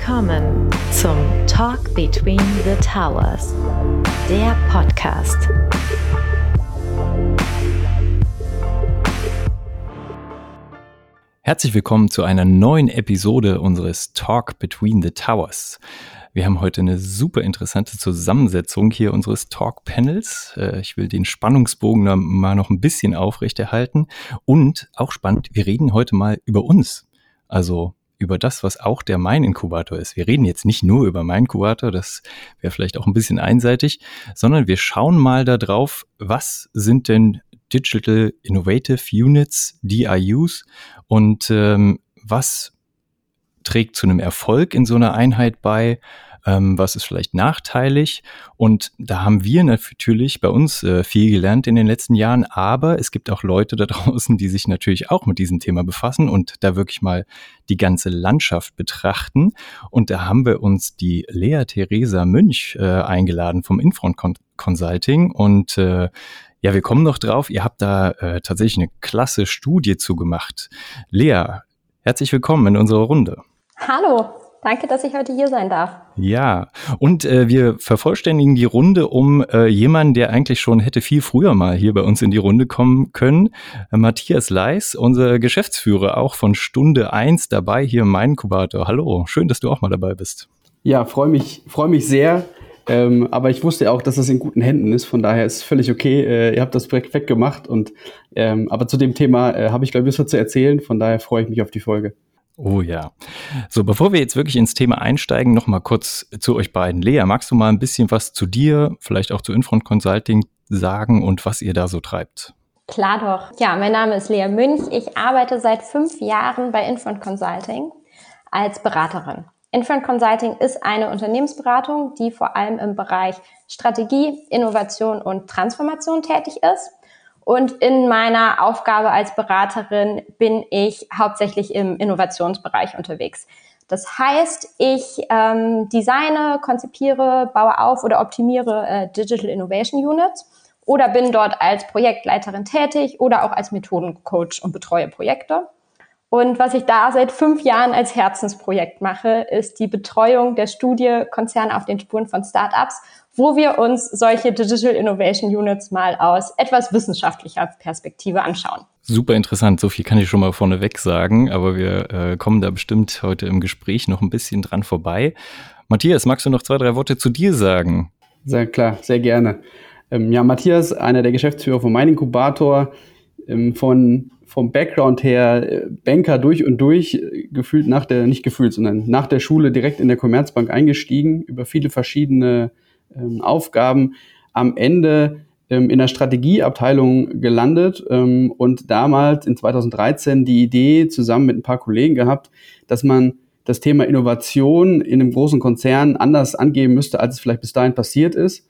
Willkommen zum Talk Between the Towers, der Podcast. Herzlich willkommen zu einer neuen Episode unseres Talk Between the Towers. Wir haben heute eine super interessante Zusammensetzung hier unseres Talk-Panels. Äh, ich will den Spannungsbogen mal noch ein bisschen aufrechterhalten. Und auch spannend, wir reden heute mal über uns. Also über das, was auch der Mein-Inkubator ist. Wir reden jetzt nicht nur über Mein-Inkubator, das wäre vielleicht auch ein bisschen einseitig, sondern wir schauen mal darauf, was sind denn Digital Innovative Units, DIUs und ähm, was trägt zu einem Erfolg in so einer Einheit bei ähm, was ist vielleicht nachteilig. Und da haben wir natürlich bei uns äh, viel gelernt in den letzten Jahren, aber es gibt auch Leute da draußen, die sich natürlich auch mit diesem Thema befassen und da wirklich mal die ganze Landschaft betrachten. Und da haben wir uns die Lea Theresa Münch äh, eingeladen vom Infront Consulting und äh, ja, wir kommen noch drauf. Ihr habt da äh, tatsächlich eine klasse Studie zugemacht. Lea, herzlich willkommen in unserer Runde. Hallo, Danke, dass ich heute hier sein darf. Ja, und äh, wir vervollständigen die Runde um äh, jemanden, der eigentlich schon hätte viel früher mal hier bei uns in die Runde kommen können. Äh, Matthias Leis, unser Geschäftsführer, auch von Stunde eins dabei hier im Main Inkubator. Hallo, schön, dass du auch mal dabei bist. Ja, freue mich, freue mich sehr. Ähm, aber ich wusste auch, dass das in guten Händen ist. Von daher ist es völlig okay. Äh, ihr habt das Projekt weggemacht. Und, ähm, aber zu dem Thema äh, habe ich, glaube ich, was zu erzählen. Von daher freue ich mich auf die Folge. Oh ja. So, bevor wir jetzt wirklich ins Thema einsteigen, noch mal kurz zu euch beiden. Lea, magst du mal ein bisschen was zu dir, vielleicht auch zu Infront Consulting sagen und was ihr da so treibt? Klar doch. Ja, mein Name ist Lea Münch. Ich arbeite seit fünf Jahren bei Infront Consulting als Beraterin. Infront Consulting ist eine Unternehmensberatung, die vor allem im Bereich Strategie, Innovation und Transformation tätig ist. Und in meiner Aufgabe als Beraterin bin ich hauptsächlich im Innovationsbereich unterwegs. Das heißt, ich ähm, designe, konzipiere, baue auf oder optimiere äh, Digital Innovation Units oder bin dort als Projektleiterin tätig oder auch als Methodencoach und betreue Projekte. Und was ich da seit fünf Jahren als Herzensprojekt mache, ist die Betreuung der Studie Konzerne auf den Spuren von Startups wo wir uns solche Digital Innovation Units mal aus etwas wissenschaftlicher Perspektive anschauen. Super interessant, so viel kann ich schon mal vorneweg sagen, aber wir äh, kommen da bestimmt heute im Gespräch noch ein bisschen dran vorbei. Matthias, magst du noch zwei, drei Worte zu dir sagen? Sehr klar, sehr gerne. Ähm, ja, Matthias, einer der Geschäftsführer von Mein Inkubator, ähm, von vom Background her äh, Banker durch und durch, äh, gefühlt nach der, nicht gefühlt, sondern nach der Schule direkt in der Commerzbank eingestiegen, über viele verschiedene ähm, Aufgaben am Ende ähm, in der Strategieabteilung gelandet ähm, und damals in 2013 die Idee zusammen mit ein paar Kollegen gehabt, dass man das Thema Innovation in einem großen Konzern anders angehen müsste, als es vielleicht bis dahin passiert ist.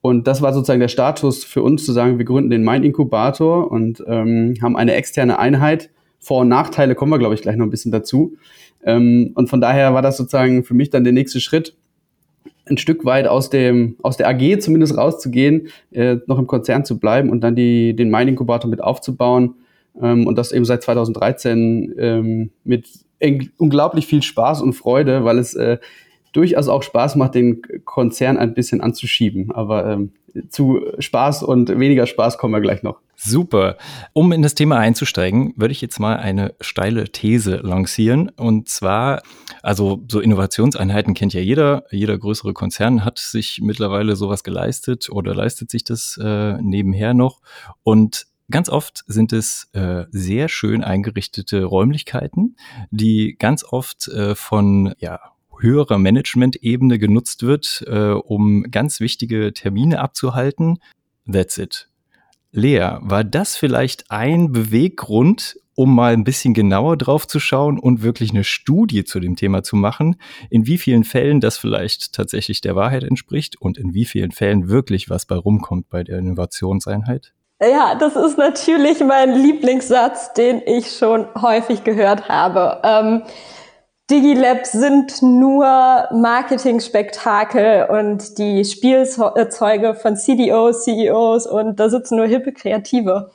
Und das war sozusagen der Status für uns zu sagen, wir gründen den Mind Inkubator und ähm, haben eine externe Einheit. Vor- und Nachteile kommen wir, glaube ich, gleich noch ein bisschen dazu. Ähm, und von daher war das sozusagen für mich dann der nächste Schritt, ein Stück weit aus dem aus der AG zumindest rauszugehen, äh, noch im Konzern zu bleiben und dann die den Mining Inkubator mit aufzubauen ähm, und das eben seit 2013 ähm, mit unglaublich viel Spaß und Freude, weil es äh, durchaus auch Spaß macht, den Konzern ein bisschen anzuschieben. Aber ähm, zu Spaß und weniger Spaß kommen wir gleich noch. Super. Um in das Thema einzusteigen, würde ich jetzt mal eine steile These lancieren. Und zwar, also so Innovationseinheiten kennt ja jeder. Jeder größere Konzern hat sich mittlerweile sowas geleistet oder leistet sich das äh, nebenher noch. Und Ganz oft sind es äh, sehr schön eingerichtete Räumlichkeiten, die ganz oft äh, von ja, höherer Management-Ebene genutzt wird, äh, um ganz wichtige Termine abzuhalten. That's it. Lea, war das vielleicht ein Beweggrund, um mal ein bisschen genauer drauf zu schauen und wirklich eine Studie zu dem Thema zu machen, in wie vielen Fällen das vielleicht tatsächlich der Wahrheit entspricht und in wie vielen Fällen wirklich was bei rumkommt bei der Innovationseinheit? Ja, das ist natürlich mein Lieblingssatz, den ich schon häufig gehört habe. Ähm, Digilabs sind nur Marketing-Spektakel und die Spielzeuge von CDOs, CEOs und da sitzen nur hippe Kreative.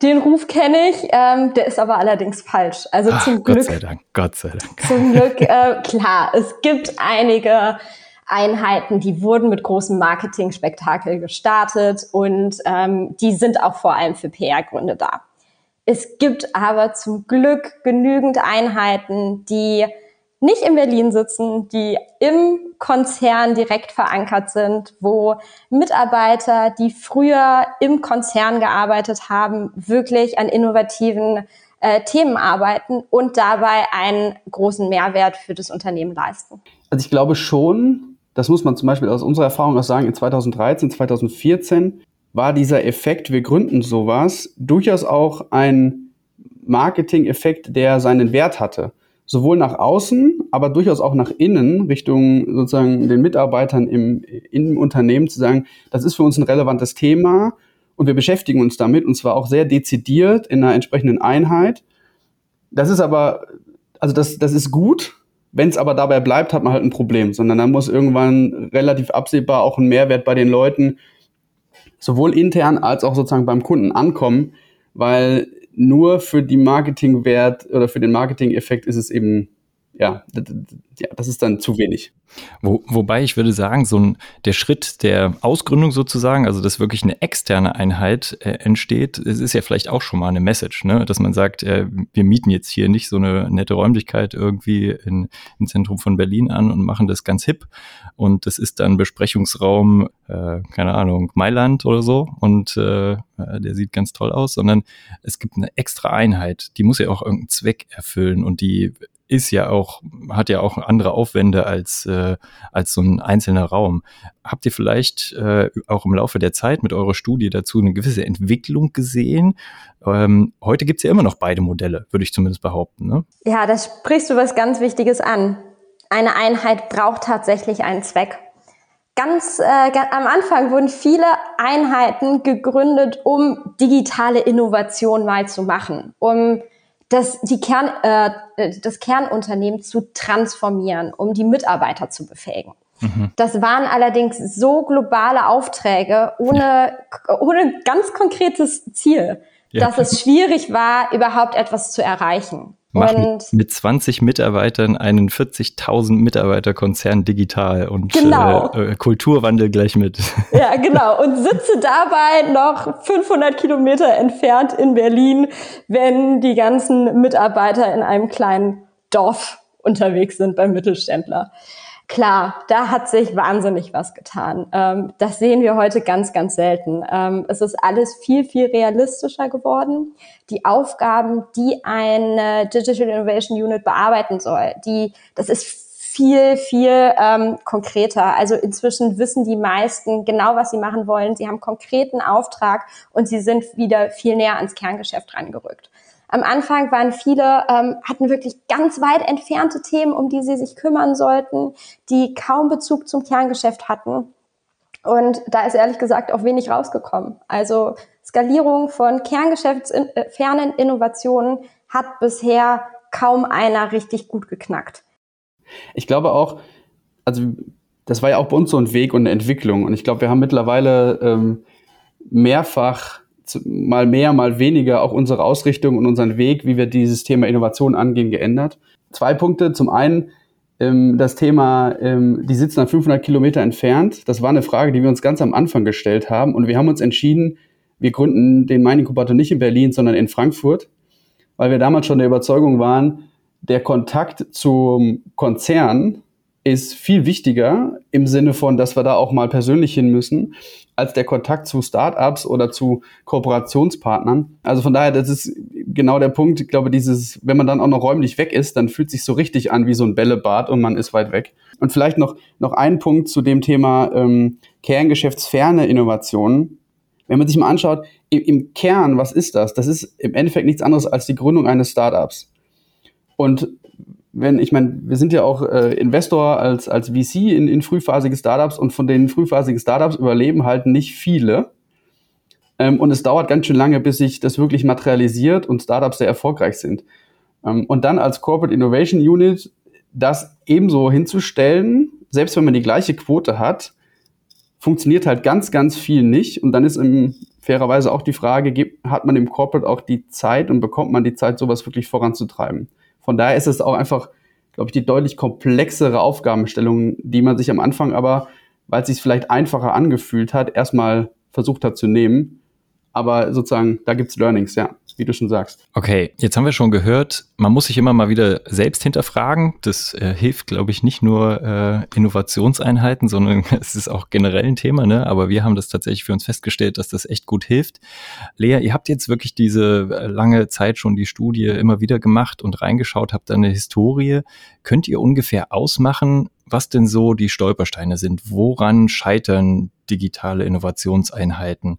Den Ruf kenne ich, ähm, der ist aber allerdings falsch. Also Ach, zum Glück. Gott sei Dank, Gott sei Dank. Zum Glück, äh, klar, es gibt einige Einheiten, die wurden mit großem Marketing-Spektakel gestartet und ähm, die sind auch vor allem für PR-Gründe da. Es gibt aber zum Glück genügend Einheiten, die nicht in Berlin sitzen, die im Konzern direkt verankert sind, wo Mitarbeiter, die früher im Konzern gearbeitet haben, wirklich an innovativen äh, Themen arbeiten und dabei einen großen Mehrwert für das Unternehmen leisten. Also ich glaube schon, das muss man zum Beispiel aus unserer Erfahrung auch sagen, in 2013, 2014 war dieser Effekt, wir gründen sowas, durchaus auch ein Marketing-Effekt, der seinen Wert hatte sowohl nach außen, aber durchaus auch nach innen, Richtung sozusagen den Mitarbeitern im, im Unternehmen zu sagen, das ist für uns ein relevantes Thema und wir beschäftigen uns damit und zwar auch sehr dezidiert in einer entsprechenden Einheit. Das ist aber, also das, das ist gut. Wenn es aber dabei bleibt, hat man halt ein Problem, sondern dann muss irgendwann relativ absehbar auch ein Mehrwert bei den Leuten sowohl intern als auch sozusagen beim Kunden ankommen, weil nur für die Marketingwert oder für den Marketing-Effekt ist es eben, ja, ja, das ist dann zu wenig. Wo, wobei ich würde sagen, so ein, der Schritt der Ausgründung sozusagen, also dass wirklich eine externe Einheit äh, entsteht, es ist ja vielleicht auch schon mal eine Message, ne? dass man sagt, äh, wir mieten jetzt hier nicht so eine nette Räumlichkeit irgendwie in, im Zentrum von Berlin an und machen das ganz hip und das ist dann Besprechungsraum, äh, keine Ahnung, Mailand oder so und äh, der sieht ganz toll aus, sondern es gibt eine extra Einheit, die muss ja auch irgendeinen Zweck erfüllen und die ist ja auch, hat ja auch andere Aufwände als, äh, als so ein einzelner Raum. Habt ihr vielleicht äh, auch im Laufe der Zeit mit eurer Studie dazu eine gewisse Entwicklung gesehen? Ähm, heute gibt's ja immer noch beide Modelle, würde ich zumindest behaupten. Ne? Ja, da sprichst du was ganz Wichtiges an. Eine Einheit braucht tatsächlich einen Zweck. Ganz äh, am Anfang wurden viele Einheiten gegründet, um digitale Innovation mal zu machen, um das, die Kern, äh, das Kernunternehmen zu transformieren, um die Mitarbeiter zu befähigen. Mhm. Das waren allerdings so globale Aufträge ohne, ohne ganz konkretes Ziel, ja. dass es schwierig war, überhaupt etwas zu erreichen. Machen mit 20 Mitarbeitern einen 40.000 Mitarbeiter Konzern digital und genau. äh, Kulturwandel gleich mit. Ja, genau. Und sitze dabei noch 500 Kilometer entfernt in Berlin, wenn die ganzen Mitarbeiter in einem kleinen Dorf unterwegs sind beim Mittelständler. Klar, da hat sich wahnsinnig was getan. Ähm, das sehen wir heute ganz, ganz selten. Ähm, es ist alles viel, viel realistischer geworden. Die Aufgaben, die eine Digital Innovation Unit bearbeiten soll, die, das ist viel, viel ähm, konkreter. Also inzwischen wissen die meisten genau, was sie machen wollen. Sie haben konkreten Auftrag und sie sind wieder viel näher ans Kerngeschäft rangerückt. Am Anfang waren viele, ähm, hatten wirklich ganz weit entfernte Themen, um die sie sich kümmern sollten, die kaum Bezug zum Kerngeschäft hatten. Und da ist ehrlich gesagt auch wenig rausgekommen. Also Skalierung von kerngeschäftsfernen Innovationen hat bisher kaum einer richtig gut geknackt. Ich glaube auch, also das war ja auch bei uns so ein Weg und eine Entwicklung. Und ich glaube, wir haben mittlerweile ähm, mehrfach mal mehr, mal weniger auch unsere Ausrichtung und unseren Weg, wie wir dieses Thema Innovation angehen, geändert. Zwei Punkte. Zum einen ähm, das Thema, ähm, die sitzen dann 500 Kilometer entfernt. Das war eine Frage, die wir uns ganz am Anfang gestellt haben. Und wir haben uns entschieden, wir gründen den Mining Inkubator nicht in Berlin, sondern in Frankfurt, weil wir damals schon der Überzeugung waren, der Kontakt zum Konzern ist viel wichtiger im Sinne von, dass wir da auch mal persönlich hin müssen, als der Kontakt zu Startups oder zu Kooperationspartnern. Also von daher, das ist genau der Punkt. Ich glaube, dieses, wenn man dann auch noch räumlich weg ist, dann fühlt sich so richtig an wie so ein Bällebad und man ist weit weg. Und vielleicht noch, noch ein Punkt zu dem Thema ähm, Kerngeschäftsferne Innovationen. Wenn man sich mal anschaut, im, im Kern, was ist das? Das ist im Endeffekt nichts anderes als die Gründung eines Startups. Und wenn, ich meine, wir sind ja auch äh, Investor als, als VC in, in frühphasige Startups und von den frühphasigen Startups überleben halt nicht viele. Ähm, und es dauert ganz schön lange, bis sich das wirklich materialisiert und Startups sehr erfolgreich sind. Ähm, und dann als Corporate Innovation Unit das ebenso hinzustellen, selbst wenn man die gleiche Quote hat, funktioniert halt ganz, ganz viel nicht. Und dann ist im fairerweise auch die Frage, hat man im Corporate auch die Zeit und bekommt man die Zeit, sowas wirklich voranzutreiben? Von daher ist es auch einfach, glaube ich, die deutlich komplexere Aufgabenstellung, die man sich am Anfang aber, weil es sich vielleicht einfacher angefühlt hat, erstmal versucht hat zu nehmen. Aber sozusagen, da gibt's Learnings, ja, wie du schon sagst. Okay, jetzt haben wir schon gehört, man muss sich immer mal wieder selbst hinterfragen. Das äh, hilft, glaube ich, nicht nur äh, Innovationseinheiten, sondern es ist auch generell ein Thema, ne? Aber wir haben das tatsächlich für uns festgestellt, dass das echt gut hilft. Lea, ihr habt jetzt wirklich diese äh, lange Zeit schon die Studie immer wieder gemacht und reingeschaut, habt da eine Historie. Könnt ihr ungefähr ausmachen, was denn so die Stolpersteine sind? Woran scheitern digitale Innovationseinheiten?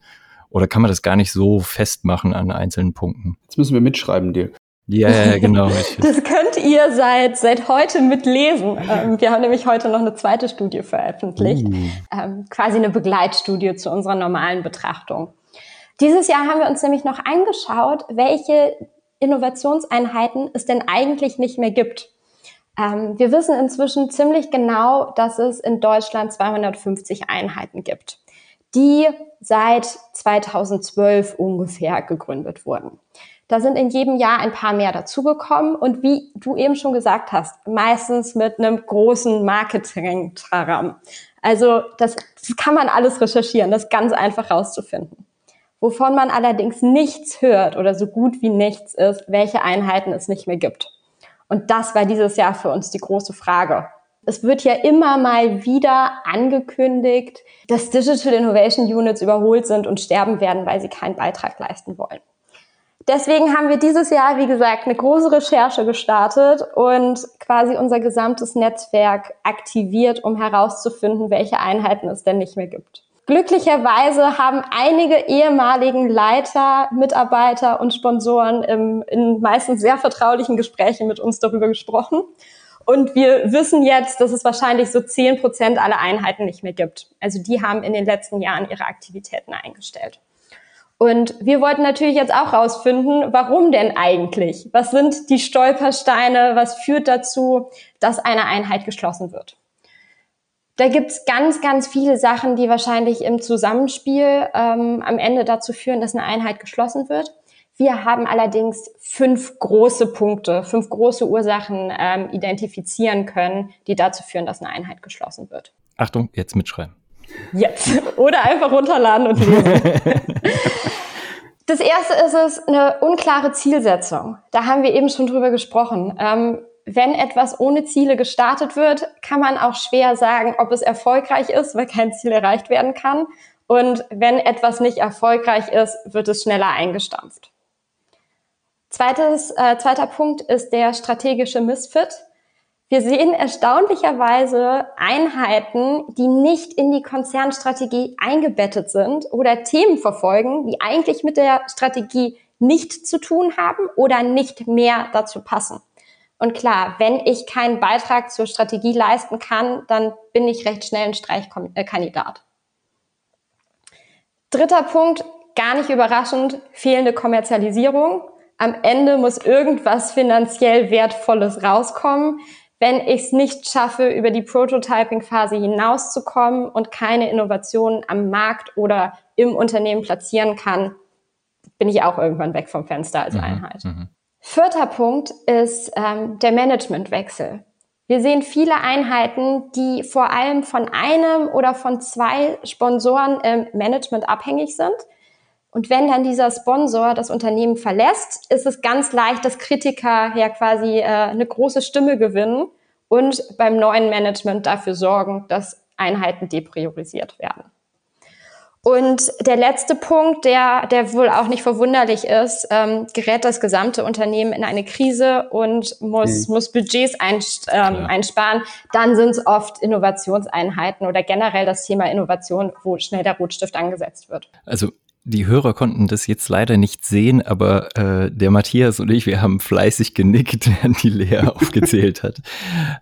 Oder kann man das gar nicht so festmachen an einzelnen Punkten? Jetzt müssen wir mitschreiben, Dirk. Ja, yeah, genau. das könnt ihr seit, seit heute mitlesen. Ähm, wir haben nämlich heute noch eine zweite Studie veröffentlicht, uh. ähm, quasi eine Begleitstudie zu unserer normalen Betrachtung. Dieses Jahr haben wir uns nämlich noch angeschaut, welche Innovationseinheiten es denn eigentlich nicht mehr gibt. Ähm, wir wissen inzwischen ziemlich genau, dass es in Deutschland 250 Einheiten gibt die seit 2012 ungefähr gegründet wurden. Da sind in jedem Jahr ein paar mehr dazugekommen und wie du eben schon gesagt hast, meistens mit einem großen Marketing-Taram. Also das, das kann man alles recherchieren, das ganz einfach rauszufinden. Wovon man allerdings nichts hört oder so gut wie nichts ist, welche Einheiten es nicht mehr gibt. Und das war dieses Jahr für uns die große Frage. Es wird ja immer mal wieder angekündigt, dass Digital Innovation Units überholt sind und sterben werden, weil sie keinen Beitrag leisten wollen. Deswegen haben wir dieses Jahr, wie gesagt, eine große Recherche gestartet und quasi unser gesamtes Netzwerk aktiviert, um herauszufinden, welche Einheiten es denn nicht mehr gibt. Glücklicherweise haben einige ehemaligen Leiter, Mitarbeiter und Sponsoren im, in meistens sehr vertraulichen Gesprächen mit uns darüber gesprochen und wir wissen jetzt, dass es wahrscheinlich so zehn Prozent aller Einheiten nicht mehr gibt. Also die haben in den letzten Jahren ihre Aktivitäten eingestellt. Und wir wollten natürlich jetzt auch rausfinden, warum denn eigentlich? Was sind die Stolpersteine? Was führt dazu, dass eine Einheit geschlossen wird? Da gibt's ganz, ganz viele Sachen, die wahrscheinlich im Zusammenspiel ähm, am Ende dazu führen, dass eine Einheit geschlossen wird. Wir haben allerdings fünf große Punkte, fünf große Ursachen ähm, identifizieren können, die dazu führen, dass eine Einheit geschlossen wird. Achtung, jetzt mitschreiben. Jetzt. Oder einfach runterladen und lesen. das erste ist es, eine unklare Zielsetzung. Da haben wir eben schon drüber gesprochen. Ähm, wenn etwas ohne Ziele gestartet wird, kann man auch schwer sagen, ob es erfolgreich ist, weil kein Ziel erreicht werden kann. Und wenn etwas nicht erfolgreich ist, wird es schneller eingestampft. Zweites, äh, zweiter Punkt ist der strategische Misfit. Wir sehen erstaunlicherweise Einheiten, die nicht in die Konzernstrategie eingebettet sind oder Themen verfolgen, die eigentlich mit der Strategie nicht zu tun haben oder nicht mehr dazu passen. Und klar, wenn ich keinen Beitrag zur Strategie leisten kann, dann bin ich recht schnell ein Streichkandidat. Dritter Punkt, gar nicht überraschend, fehlende Kommerzialisierung am Ende muss irgendwas finanziell Wertvolles rauskommen. Wenn ich es nicht schaffe, über die Prototyping-Phase hinauszukommen und keine Innovationen am Markt oder im Unternehmen platzieren kann, bin ich auch irgendwann weg vom Fenster als mhm, Einheit. Mhm. Vierter Punkt ist ähm, der Managementwechsel. Wir sehen viele Einheiten, die vor allem von einem oder von zwei Sponsoren im Management abhängig sind. Und wenn dann dieser Sponsor das Unternehmen verlässt, ist es ganz leicht, dass Kritiker ja quasi äh, eine große Stimme gewinnen und beim neuen Management dafür sorgen, dass Einheiten depriorisiert werden. Und der letzte Punkt, der, der wohl auch nicht verwunderlich ist, ähm, gerät das gesamte Unternehmen in eine Krise und muss, mhm. muss Budgets ein, ähm, einsparen. Dann sind es oft Innovationseinheiten oder generell das Thema Innovation, wo schnell der Rotstift angesetzt wird. Also die Hörer konnten das jetzt leider nicht sehen, aber äh, der Matthias und ich, wir haben fleißig genickt, während die Lea aufgezählt hat.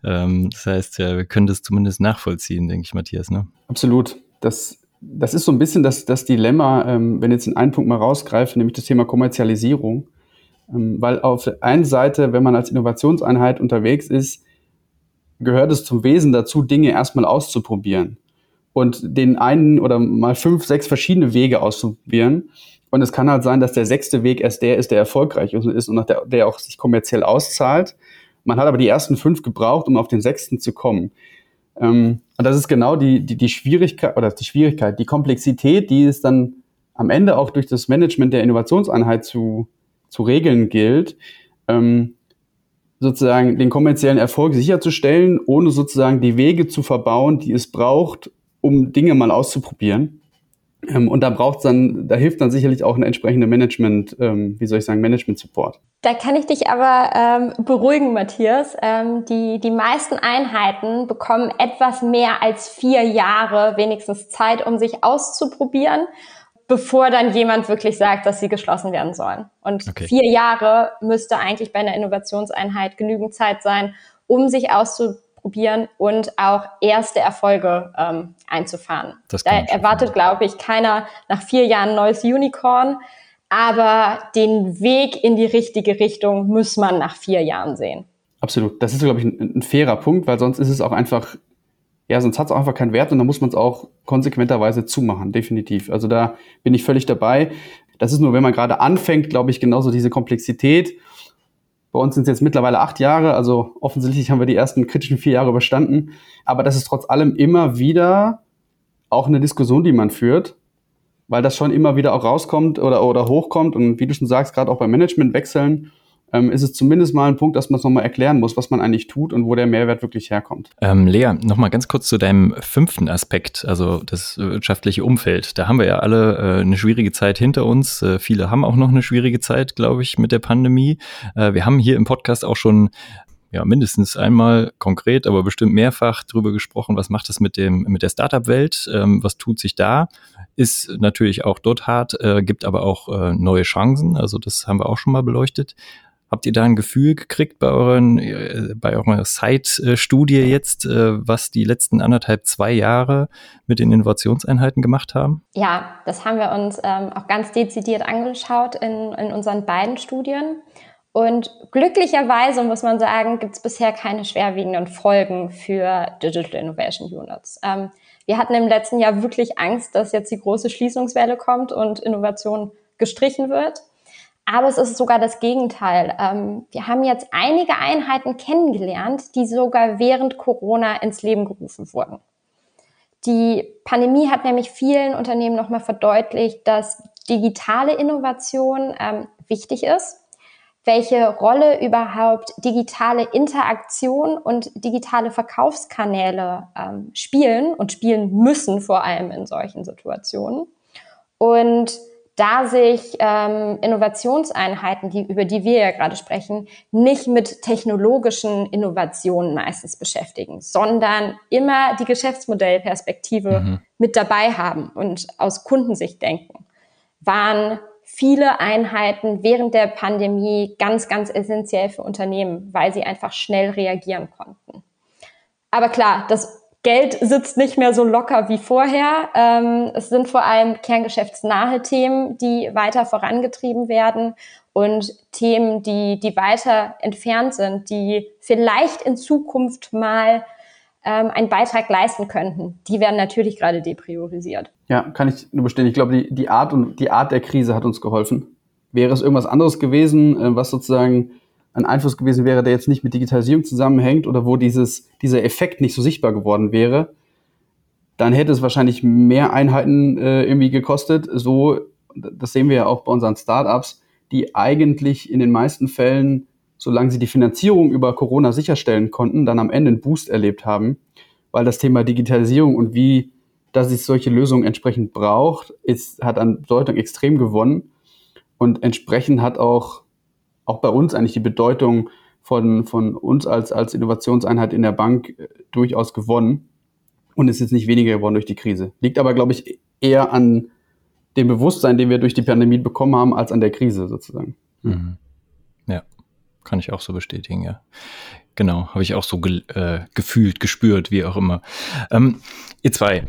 Ähm, das heißt, ja, wir können das zumindest nachvollziehen, denke ich, Matthias. Ne? Absolut. Das, das ist so ein bisschen das, das Dilemma, ähm, wenn jetzt in einen Punkt mal rausgreife, nämlich das Thema Kommerzialisierung. Ähm, weil auf der einen Seite, wenn man als Innovationseinheit unterwegs ist, gehört es zum Wesen dazu, Dinge erstmal auszuprobieren. Und den einen oder mal fünf, sechs verschiedene Wege auszuprobieren. Und es kann halt sein, dass der sechste Weg erst der ist, der erfolgreich ist und der, der auch sich kommerziell auszahlt. Man hat aber die ersten fünf gebraucht, um auf den sechsten zu kommen. Ähm, und das ist genau die, die, die Schwierigkeit oder die Schwierigkeit, die Komplexität, die es dann am Ende auch durch das Management der Innovationseinheit zu, zu regeln gilt, ähm, sozusagen den kommerziellen Erfolg sicherzustellen, ohne sozusagen die Wege zu verbauen, die es braucht, um Dinge mal auszuprobieren. Ähm, und da braucht dann, da hilft dann sicherlich auch ein entsprechender Management, ähm, wie soll ich sagen, Management-Support. Da kann ich dich aber ähm, beruhigen, Matthias. Ähm, die, die meisten Einheiten bekommen etwas mehr als vier Jahre wenigstens Zeit, um sich auszuprobieren, bevor dann jemand wirklich sagt, dass sie geschlossen werden sollen. Und okay. vier Jahre müsste eigentlich bei einer Innovationseinheit genügend Zeit sein, um sich auszuprobieren probieren und auch erste Erfolge ähm, einzufahren. da erwartet, glaube ich, keiner nach vier Jahren neues Unicorn, aber den Weg in die richtige Richtung muss man nach vier Jahren sehen. Absolut. Das ist, glaube ich, ein, ein fairer Punkt, weil sonst ist es auch einfach, ja, sonst hat es auch einfach keinen Wert und dann muss man es auch konsequenterweise zumachen, definitiv. Also da bin ich völlig dabei. Das ist nur, wenn man gerade anfängt, glaube ich, genauso diese Komplexität bei uns sind es jetzt mittlerweile acht Jahre, also offensichtlich haben wir die ersten kritischen vier Jahre überstanden. Aber das ist trotz allem immer wieder auch eine Diskussion, die man führt, weil das schon immer wieder auch rauskommt oder, oder hochkommt. Und wie du schon sagst, gerade auch beim Managementwechseln ähm, ist es zumindest mal ein Punkt, dass man es nochmal erklären muss, was man eigentlich tut und wo der Mehrwert wirklich herkommt. Ähm, Lea, nochmal ganz kurz zu deinem fünften Aspekt, also das wirtschaftliche Umfeld. Da haben wir ja alle äh, eine schwierige Zeit hinter uns. Äh, viele haben auch noch eine schwierige Zeit, glaube ich, mit der Pandemie. Äh, wir haben hier im Podcast auch schon ja, mindestens einmal konkret, aber bestimmt mehrfach drüber gesprochen, was macht es mit dem, mit der Startup-Welt, ähm, was tut sich da, ist natürlich auch dort hart, äh, gibt aber auch äh, neue Chancen, also das haben wir auch schon mal beleuchtet. Habt ihr da ein Gefühl gekriegt bei euren, äh, bei eurer Site-Studie jetzt, äh, was die letzten anderthalb, zwei Jahre mit den Innovationseinheiten gemacht haben? Ja, das haben wir uns ähm, auch ganz dezidiert angeschaut in, in unseren beiden Studien. Und glücklicherweise muss man sagen, gibt es bisher keine schwerwiegenden Folgen für Digital Innovation Units. Ähm, wir hatten im letzten Jahr wirklich Angst, dass jetzt die große Schließungswelle kommt und Innovation gestrichen wird. Aber es ist sogar das Gegenteil. Ähm, wir haben jetzt einige Einheiten kennengelernt, die sogar während Corona ins Leben gerufen wurden. Die Pandemie hat nämlich vielen Unternehmen nochmal verdeutlicht, dass digitale Innovation ähm, wichtig ist, welche Rolle überhaupt digitale Interaktion und digitale Verkaufskanäle ähm, spielen und spielen müssen, vor allem in solchen Situationen. Und da sich ähm, Innovationseinheiten, die, über die wir ja gerade sprechen, nicht mit technologischen Innovationen meistens beschäftigen, sondern immer die Geschäftsmodellperspektive mhm. mit dabei haben und aus Kundensicht denken, waren viele Einheiten während der Pandemie ganz, ganz essentiell für Unternehmen, weil sie einfach schnell reagieren konnten. Aber klar, das Geld sitzt nicht mehr so locker wie vorher. Ähm, es sind vor allem kerngeschäftsnahe Themen, die weiter vorangetrieben werden und Themen, die, die weiter entfernt sind, die vielleicht in Zukunft mal ähm, einen Beitrag leisten könnten. Die werden natürlich gerade depriorisiert. Ja, kann ich nur bestätigen. Ich glaube, die, die Art und die Art der Krise hat uns geholfen. Wäre es irgendwas anderes gewesen, äh, was sozusagen ein Einfluss gewesen wäre, der jetzt nicht mit Digitalisierung zusammenhängt oder wo dieses, dieser Effekt nicht so sichtbar geworden wäre, dann hätte es wahrscheinlich mehr Einheiten äh, irgendwie gekostet. So, das sehen wir ja auch bei unseren Startups, die eigentlich in den meisten Fällen, solange sie die Finanzierung über Corona sicherstellen konnten, dann am Ende einen Boost erlebt haben, weil das Thema Digitalisierung und wie dass es solche Lösungen entsprechend braucht, ist, hat an Bedeutung extrem gewonnen. Und entsprechend hat auch auch bei uns eigentlich die Bedeutung von, von uns als, als Innovationseinheit in der Bank äh, durchaus gewonnen und ist jetzt nicht weniger geworden durch die Krise. Liegt aber, glaube ich, eher an dem Bewusstsein, den wir durch die Pandemie bekommen haben, als an der Krise sozusagen. Mhm. Ja, kann ich auch so bestätigen, ja. Genau, habe ich auch so ge äh, gefühlt, gespürt, wie auch immer. Ähm, ihr zwei,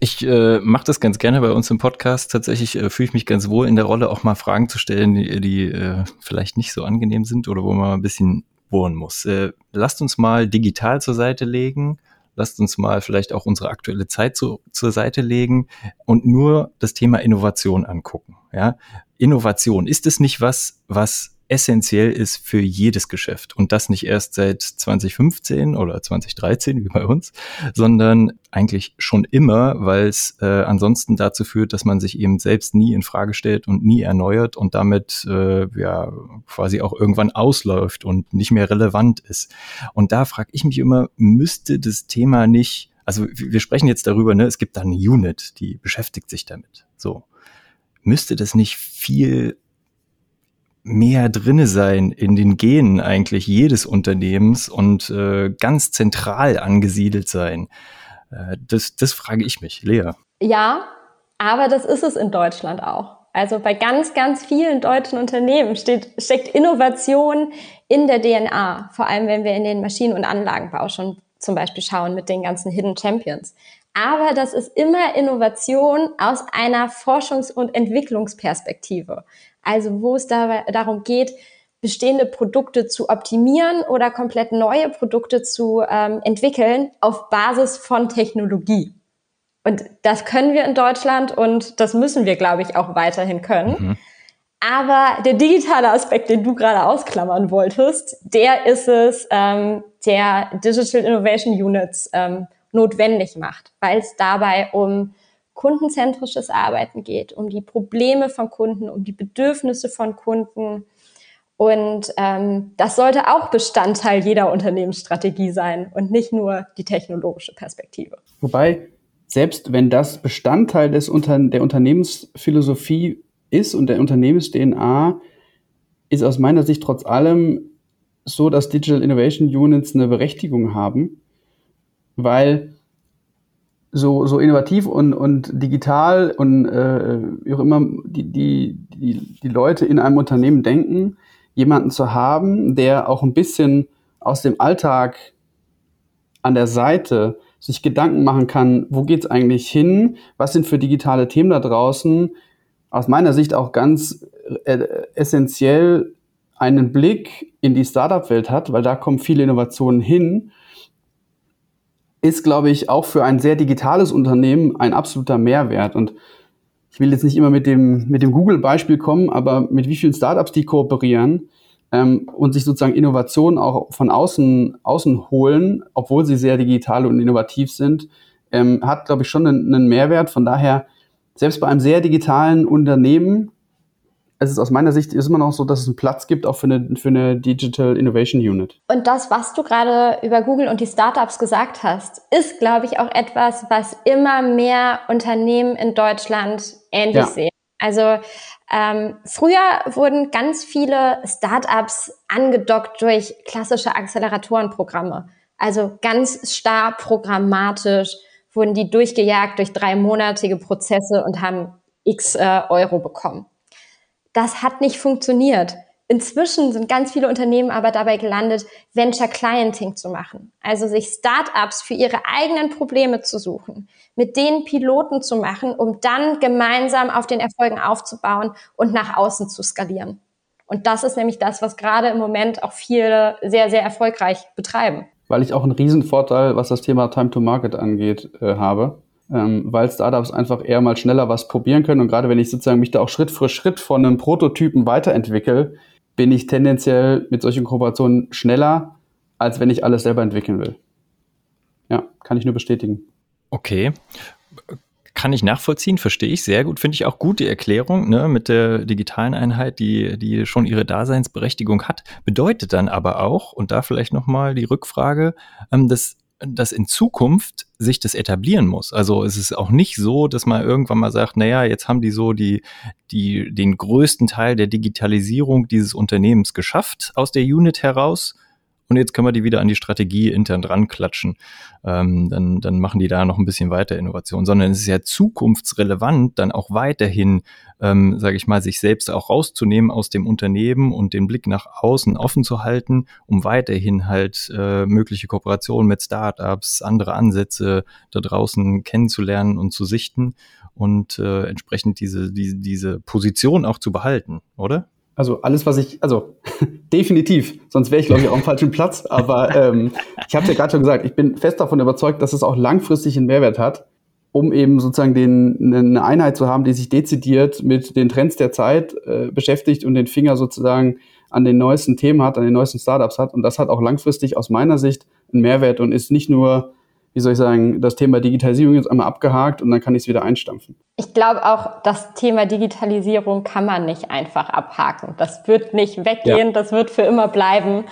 ich äh, mache das ganz gerne bei uns im Podcast. Tatsächlich äh, fühle ich mich ganz wohl in der Rolle, auch mal Fragen zu stellen, die, die äh, vielleicht nicht so angenehm sind oder wo man ein bisschen bohren muss. Äh, lasst uns mal digital zur Seite legen. lasst uns mal vielleicht auch unsere aktuelle Zeit zu, zur Seite legen und nur das Thema Innovation angucken. Ja, Innovation ist es nicht was, was essentiell ist für jedes Geschäft. Und das nicht erst seit 2015 oder 2013 wie bei uns, sondern eigentlich schon immer, weil es äh, ansonsten dazu führt, dass man sich eben selbst nie in Frage stellt und nie erneuert und damit äh, ja quasi auch irgendwann ausläuft und nicht mehr relevant ist. Und da frage ich mich immer, müsste das Thema nicht, also wir sprechen jetzt darüber, ne, es gibt da eine Unit, die beschäftigt sich damit. So. Müsste das nicht viel mehr drinne sein in den Genen eigentlich jedes Unternehmens und äh, ganz zentral angesiedelt sein? Äh, das, das frage ich mich, Lea. Ja, aber das ist es in Deutschland auch. Also bei ganz, ganz vielen deutschen Unternehmen steht, steckt Innovation in der DNA. Vor allem, wenn wir in den Maschinen- und Anlagenbau schon zum Beispiel schauen mit den ganzen Hidden Champions. Aber das ist immer Innovation aus einer Forschungs- und Entwicklungsperspektive. Also wo es da, darum geht, bestehende Produkte zu optimieren oder komplett neue Produkte zu ähm, entwickeln auf Basis von Technologie. Und das können wir in Deutschland und das müssen wir, glaube ich, auch weiterhin können. Mhm. Aber der digitale Aspekt, den du gerade ausklammern wolltest, der ist es, ähm, der Digital Innovation Units ähm, notwendig macht, weil es dabei um kundenzentrisches Arbeiten geht, um die Probleme von Kunden, um die Bedürfnisse von Kunden. Und ähm, das sollte auch Bestandteil jeder Unternehmensstrategie sein und nicht nur die technologische Perspektive. Wobei, selbst wenn das Bestandteil des Unter der Unternehmensphilosophie ist und der Unternehmens-DNA, ist aus meiner Sicht trotz allem so, dass Digital Innovation Units eine Berechtigung haben, weil so, so innovativ und, und digital und äh, wie auch immer die, die, die, die Leute in einem Unternehmen denken, jemanden zu haben, der auch ein bisschen aus dem Alltag an der Seite sich Gedanken machen kann, wo geht's eigentlich hin, was sind für digitale Themen da draußen, aus meiner Sicht auch ganz äh, essentiell einen Blick in die Startup-Welt hat, weil da kommen viele Innovationen hin ist, glaube ich, auch für ein sehr digitales Unternehmen ein absoluter Mehrwert. Und ich will jetzt nicht immer mit dem, mit dem Google-Beispiel kommen, aber mit wie vielen Startups die kooperieren ähm, und sich sozusagen Innovationen auch von außen, außen holen, obwohl sie sehr digital und innovativ sind, ähm, hat, glaube ich, schon einen, einen Mehrwert. Von daher, selbst bei einem sehr digitalen Unternehmen es ist aus meiner Sicht ist immer noch so, dass es einen Platz gibt auch für eine, für eine Digital Innovation Unit. Und das, was du gerade über Google und die Startups gesagt hast, ist, glaube ich, auch etwas, was immer mehr Unternehmen in Deutschland ähnlich ja. sehen. Also ähm, früher wurden ganz viele Startups angedockt durch klassische Acceleratorenprogramme. Also ganz starr programmatisch wurden die durchgejagt durch dreimonatige Prozesse und haben x äh, Euro bekommen das hat nicht funktioniert. Inzwischen sind ganz viele Unternehmen aber dabei gelandet, Venture Clienting zu machen. Also sich Startups für ihre eigenen Probleme zu suchen, mit denen Piloten zu machen, um dann gemeinsam auf den Erfolgen aufzubauen und nach außen zu skalieren. Und das ist nämlich das, was gerade im Moment auch viele sehr, sehr erfolgreich betreiben. Weil ich auch einen Riesenvorteil, was das Thema Time to Market angeht, äh, habe ähm, weil Startups einfach eher mal schneller was probieren können. Und gerade wenn ich sozusagen mich da auch Schritt für Schritt von einem Prototypen weiterentwickle, bin ich tendenziell mit solchen Kooperationen schneller, als wenn ich alles selber entwickeln will. Ja, kann ich nur bestätigen. Okay. Kann ich nachvollziehen, verstehe ich sehr gut. Finde ich auch gut die Erklärung ne, mit der digitalen Einheit, die, die schon ihre Daseinsberechtigung hat. Bedeutet dann aber auch, und da vielleicht nochmal die Rückfrage, ähm, dass dass in Zukunft sich das etablieren muss. Also es ist auch nicht so, dass man irgendwann mal sagt, naja, jetzt haben die so die, die, den größten Teil der Digitalisierung dieses Unternehmens geschafft aus der Unit heraus und jetzt können wir die wieder an die Strategie intern dran klatschen. Ähm, dann, dann machen die da noch ein bisschen weiter Innovation, sondern es ist ja zukunftsrelevant, dann auch weiterhin, ähm, sage ich mal, sich selbst auch rauszunehmen aus dem Unternehmen und den Blick nach außen offen zu halten, um weiterhin halt äh, mögliche Kooperationen mit Startups, andere Ansätze da draußen kennenzulernen und zu sichten und äh, entsprechend diese, die, diese Position auch zu behalten, oder? Also alles, was ich, also definitiv, sonst wäre ich, glaube ich, auch am falschen Platz. Aber ähm, ich habe ja gerade schon gesagt, ich bin fest davon überzeugt, dass es auch langfristig einen Mehrwert hat, um eben sozusagen den, eine Einheit zu haben, die sich dezidiert mit den Trends der Zeit äh, beschäftigt und den Finger sozusagen an den neuesten Themen hat, an den neuesten Startups hat. Und das hat auch langfristig aus meiner Sicht einen Mehrwert und ist nicht nur wie soll ich sagen, das Thema Digitalisierung jetzt einmal abgehakt und dann kann ich es wieder einstampfen. Ich glaube auch, das Thema Digitalisierung kann man nicht einfach abhaken. Das wird nicht weggehen, ja. das wird für immer bleiben.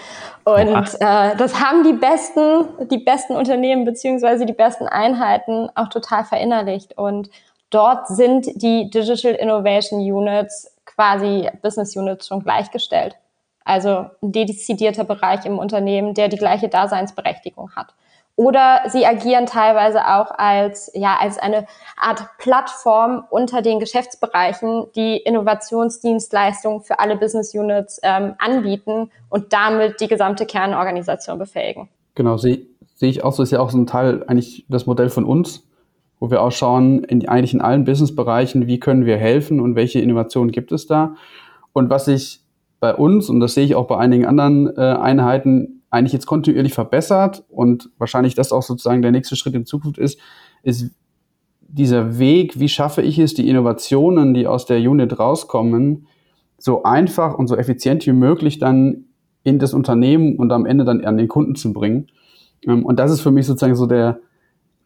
Und äh, das haben die besten, die besten Unternehmen beziehungsweise die besten Einheiten auch total verinnerlicht. Und dort sind die Digital Innovation Units quasi Business Units schon gleichgestellt. Also ein dedizidierter Bereich im Unternehmen, der die gleiche Daseinsberechtigung hat. Oder sie agieren teilweise auch als, ja, als eine Art Plattform unter den Geschäftsbereichen, die Innovationsdienstleistungen für alle Business Units ähm, anbieten und damit die gesamte Kernorganisation befähigen. Genau, sehe seh ich auch so, ist ja auch so ein Teil eigentlich das Modell von uns, wo wir auch schauen, in, eigentlich in allen Businessbereichen, wie können wir helfen und welche Innovationen gibt es da. Und was ich bei uns, und das sehe ich auch bei einigen anderen äh, Einheiten, eigentlich jetzt kontinuierlich verbessert und wahrscheinlich das auch sozusagen der nächste Schritt in Zukunft ist, ist dieser Weg, wie schaffe ich es, die Innovationen, die aus der Unit rauskommen, so einfach und so effizient wie möglich dann in das Unternehmen und am Ende dann an den Kunden zu bringen. Ähm, und das ist für mich sozusagen so der,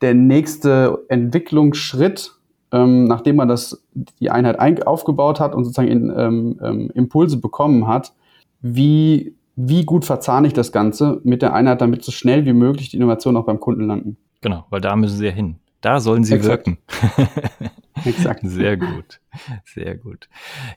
der nächste Entwicklungsschritt, ähm, nachdem man das, die Einheit aufgebaut hat und sozusagen in, ähm, ähm, Impulse bekommen hat, wie wie gut verzahne ich das Ganze mit der Einheit, damit so schnell wie möglich die Innovationen auch beim Kunden landen. Genau, weil da müssen sie ja hin. Da sollen sie Exakt. wirken. Exakt. Sehr gut. Sehr gut.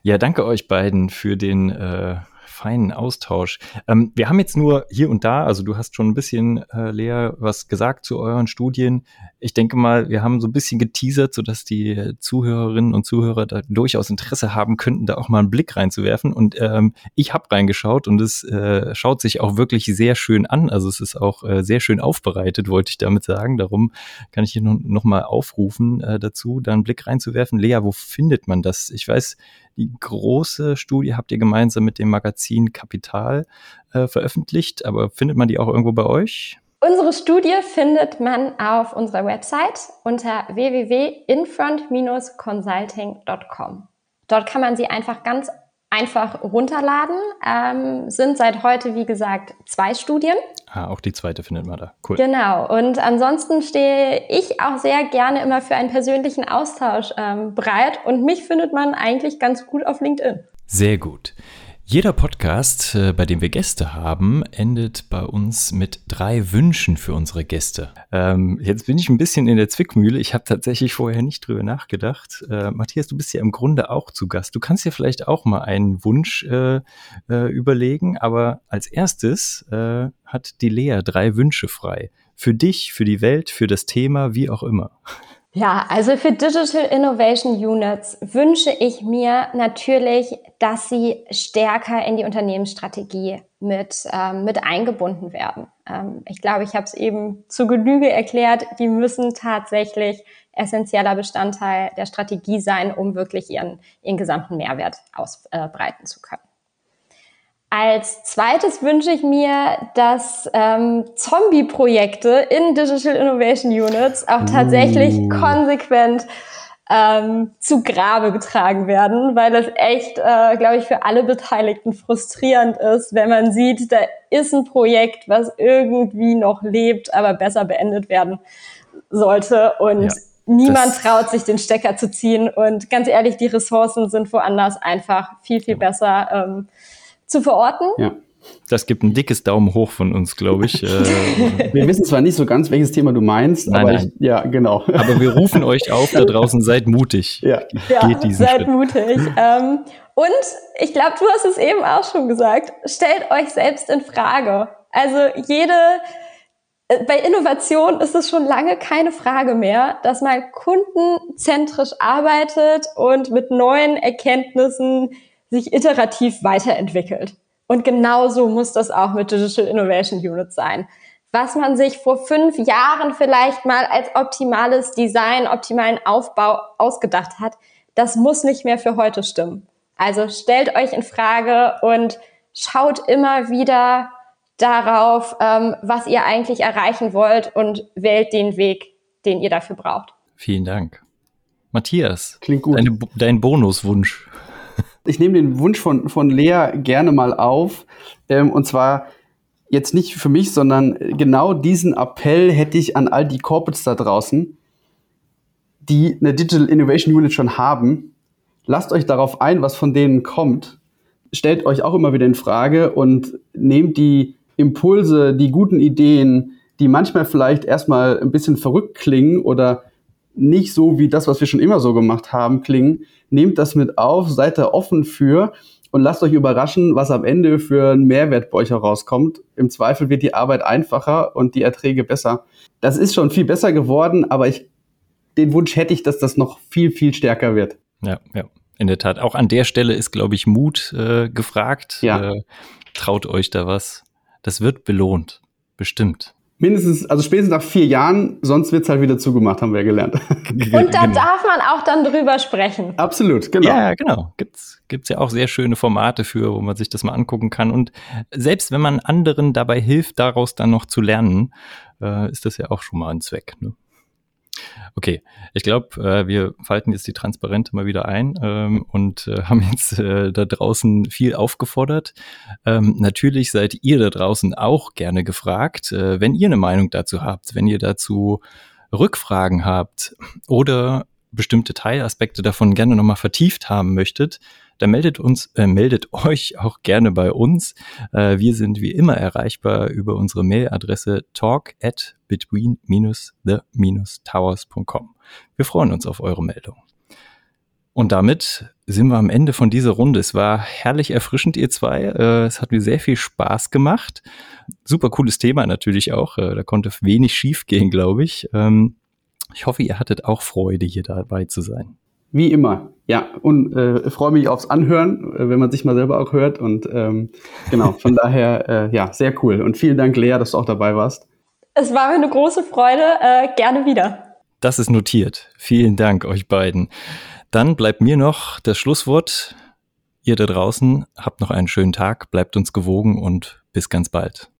Ja, danke euch beiden für den äh, feinen Austausch. Ähm, wir haben jetzt nur hier und da, also du hast schon ein bisschen, äh, Lea, was gesagt zu euren Studien. Ich denke mal, wir haben so ein bisschen geteasert, sodass die Zuhörerinnen und Zuhörer da durchaus Interesse haben könnten, da auch mal einen Blick reinzuwerfen. Und ähm, ich habe reingeschaut und es äh, schaut sich auch wirklich sehr schön an. Also es ist auch äh, sehr schön aufbereitet, wollte ich damit sagen. Darum kann ich hier noch, noch mal aufrufen äh, dazu, da einen Blick reinzuwerfen. Lea, wo findet man das? Ich weiß, die große Studie habt ihr gemeinsam mit dem Magazin Kapital äh, veröffentlicht, aber findet man die auch irgendwo bei euch? Unsere Studie findet man auf unserer Website unter www.infront-consulting.com. Dort kann man sie einfach ganz einfach runterladen. Ähm, sind seit heute, wie gesagt, zwei Studien. Ah, auch die zweite findet man da. Cool. Genau. Und ansonsten stehe ich auch sehr gerne immer für einen persönlichen Austausch ähm, bereit. Und mich findet man eigentlich ganz gut auf LinkedIn. Sehr gut. Jeder Podcast, äh, bei dem wir Gäste haben, endet bei uns mit drei Wünschen für unsere Gäste. Ähm, jetzt bin ich ein bisschen in der Zwickmühle. Ich habe tatsächlich vorher nicht drüber nachgedacht. Äh, Matthias, du bist ja im Grunde auch zu Gast. Du kannst dir vielleicht auch mal einen Wunsch äh, äh, überlegen, aber als erstes äh, hat die Lea drei Wünsche frei. Für dich, für die Welt, für das Thema, wie auch immer. Ja, also für Digital Innovation Units wünsche ich mir natürlich, dass sie stärker in die Unternehmensstrategie mit, ähm, mit eingebunden werden. Ähm, ich glaube, ich habe es eben zu Genüge erklärt, die müssen tatsächlich essentieller Bestandteil der Strategie sein, um wirklich ihren, ihren gesamten Mehrwert ausbreiten äh, zu können. Als zweites wünsche ich mir, dass ähm, Zombie-Projekte in Digital Innovation Units auch tatsächlich uh. konsequent ähm, zu Grabe getragen werden, weil das echt, äh, glaube ich, für alle Beteiligten frustrierend ist, wenn man sieht, da ist ein Projekt, was irgendwie noch lebt, aber besser beendet werden sollte und ja, niemand traut sich den Stecker zu ziehen und ganz ehrlich, die Ressourcen sind woanders einfach viel, viel besser. Ähm, zu verorten. Ja. Das gibt ein dickes Daumen hoch von uns, glaube ich. Äh, wir wissen zwar nicht so ganz, welches Thema du meinst, nein, aber nein. Ich, ja, genau. Aber wir rufen euch auf da draußen, seid mutig. Ja, ja seid Schritt. mutig. Ähm, und ich glaube, du hast es eben auch schon gesagt, stellt euch selbst in Frage. Also jede, äh, bei Innovation ist es schon lange keine Frage mehr, dass man kundenzentrisch arbeitet und mit neuen Erkenntnissen sich iterativ weiterentwickelt. Und genauso muss das auch mit Digital Innovation Units sein. Was man sich vor fünf Jahren vielleicht mal als optimales Design, optimalen Aufbau ausgedacht hat, das muss nicht mehr für heute stimmen. Also stellt euch in Frage und schaut immer wieder darauf, ähm, was ihr eigentlich erreichen wollt und wählt den Weg, den ihr dafür braucht. Vielen Dank. Matthias, Klingt gut. Deine, dein Bonuswunsch. Ich nehme den Wunsch von, von Lea gerne mal auf. Ähm, und zwar jetzt nicht für mich, sondern genau diesen Appell hätte ich an all die Corporates da draußen, die eine Digital Innovation Unit schon haben. Lasst euch darauf ein, was von denen kommt. Stellt euch auch immer wieder in Frage und nehmt die Impulse, die guten Ideen, die manchmal vielleicht erstmal ein bisschen verrückt klingen oder nicht so wie das, was wir schon immer so gemacht haben, klingen. Nehmt das mit auf, seid da offen für und lasst euch überraschen, was am Ende für einen Mehrwert bei euch herauskommt. Im Zweifel wird die Arbeit einfacher und die Erträge besser. Das ist schon viel besser geworden, aber ich, den Wunsch hätte ich, dass das noch viel, viel stärker wird. Ja, ja, in der Tat. Auch an der Stelle ist, glaube ich, Mut äh, gefragt. Ja. Äh, traut euch da was. Das wird belohnt. Bestimmt. Mindestens, also spätestens nach vier Jahren, sonst wird's halt wieder zugemacht, haben wir gelernt. Und da Genau. darf man auch dann drüber sprechen. Absolut, genau. Ja, genau. Gibt's, gibt's ja auch sehr schöne Formate für, wo man sich das mal angucken kann. Und selbst wenn man anderen dabei hilft, daraus dann noch zu lernen, äh, ist das ja auch schon mal ein Zweck. Ne? Okay, ich glaube, äh, wir falten jetzt die Transparente mal wieder ein ähm, und äh, haben jetzt äh, da draußen viel aufgefordert. Ähm, natürlich seid ihr da draußen auch gerne gefragt, äh, wenn ihr eine Meinung dazu habt, wenn ihr dazu Rückfragen habt oder bestimmte Teilaspekte davon gerne nochmal vertieft haben möchtet, dann meldet uns, äh, meldet euch auch gerne bei uns. Äh, wir sind wie immer erreichbar über unsere Mailadresse talk at between-the-towers.com. Wir freuen uns auf eure Meldung. Und damit sind wir am Ende von dieser Runde. Es war herrlich erfrischend, ihr zwei. Äh, es hat mir sehr viel Spaß gemacht. Super cooles Thema natürlich auch. Äh, da konnte wenig schief gehen, glaube ich. Ähm, ich hoffe, ihr hattet auch Freude, hier dabei zu sein. Wie immer. Ja, und äh, freue mich aufs Anhören, äh, wenn man sich mal selber auch hört. Und ähm, genau, von daher, äh, ja, sehr cool. Und vielen Dank, Lea, dass du auch dabei warst. Es war mir eine große Freude. Äh, gerne wieder. Das ist notiert. Vielen Dank euch beiden. Dann bleibt mir noch das Schlusswort. Ihr da draußen habt noch einen schönen Tag, bleibt uns gewogen und bis ganz bald.